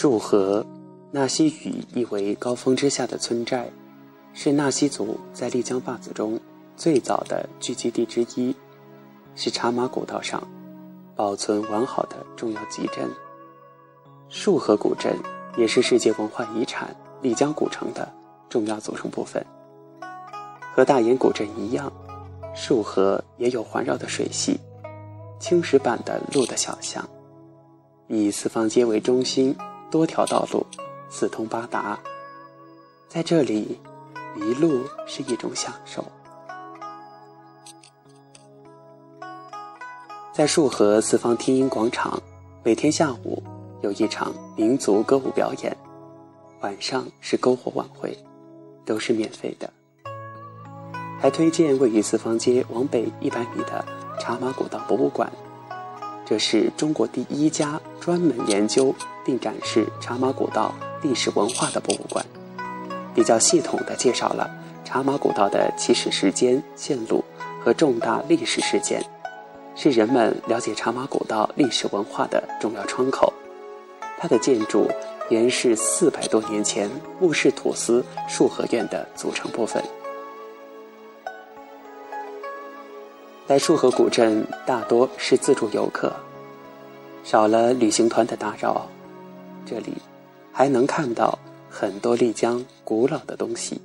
束河，纳西语意为高峰之下的村寨，是纳西族在丽江坝子中最早的聚集地之一，是茶马古道上保存完好的重要集镇。束河古镇也是世界文化遗产丽江古城的重要组成部分。和大研古镇一样，束河也有环绕的水系，青石板的路的小巷，以四方街为中心。多条道路，四通八达。在这里，迷路是一种享受。在束河四方听音广场，每天下午有一场民族歌舞表演，晚上是篝火晚会，都是免费的。还推荐位于四方街往北一百米的茶马古道博物馆。这是中国第一家专门研究并展示茶马古道历史文化的博物馆，比较系统地介绍了茶马古道的起始时间、线路和重大历史事件，是人们了解茶马古道历史文化的重要窗口。它的建筑原是四百多年前木氏土司束河院的组成部分。来束河古镇大多是自助游客，少了旅行团的打扰，这里还能看到很多丽江古老的东西。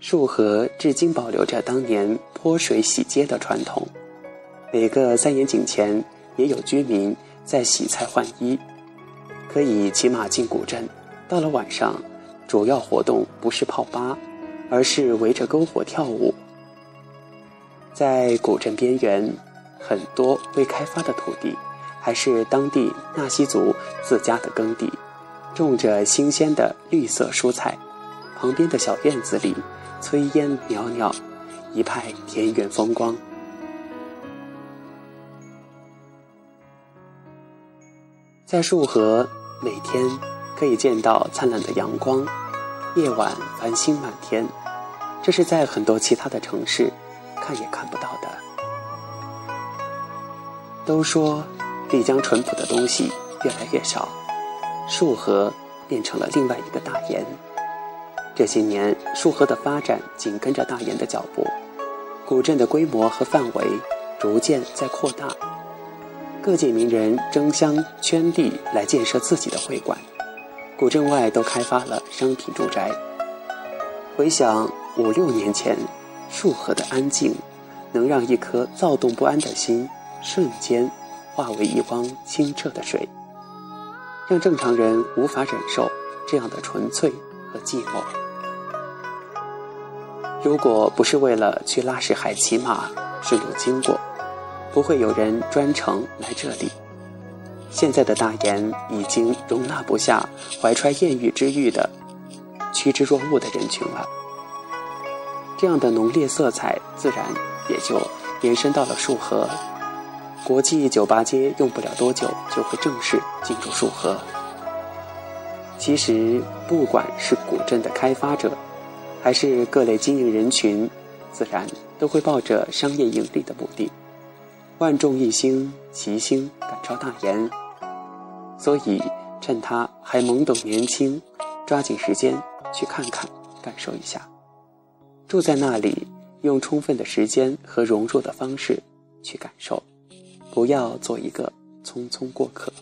束河至今保留着当年泼水洗街的传统，每个三眼井前也有居民在洗菜换衣，可以骑马进古镇。到了晚上，主要活动不是泡吧，而是围着篝火跳舞。在古镇边缘，很多未开发的土地，还是当地纳西族自家的耕地，种着新鲜的绿色蔬菜。旁边的小院子里，炊烟袅袅，一派田园风光。在束河，每天可以见到灿烂的阳光，夜晚繁星满天，这是在很多其他的城市。看也看不到的。都说丽江淳朴的东西越来越少，束河变成了另外一个大研。这些年，束河的发展紧跟着大研的脚步，古镇的规模和范围逐渐在扩大，各界名人争相圈地来建设自己的会馆，古镇外都开发了商品住宅。回想五六年前。束河的安静，能让一颗躁动不安的心瞬间化为一汪清澈的水，让正常人无法忍受这样的纯粹和寂寞。如果不是为了去拉市海骑马顺路经过，不会有人专程来这里。现在的大研已经容纳不下怀揣艳遇之欲的趋之若鹜的人群了。这样的浓烈色彩，自然也就延伸到了束河。国际酒吧街用不了多久就会正式进入束河。其实，不管是古镇的开发者，还是各类经营人群，自然都会抱着商业盈利的目的，万众一心，齐心赶超大研。所以，趁他还懵懂年轻，抓紧时间去看看，感受一下。住在那里，用充分的时间和融入的方式去感受，不要做一个匆匆过客。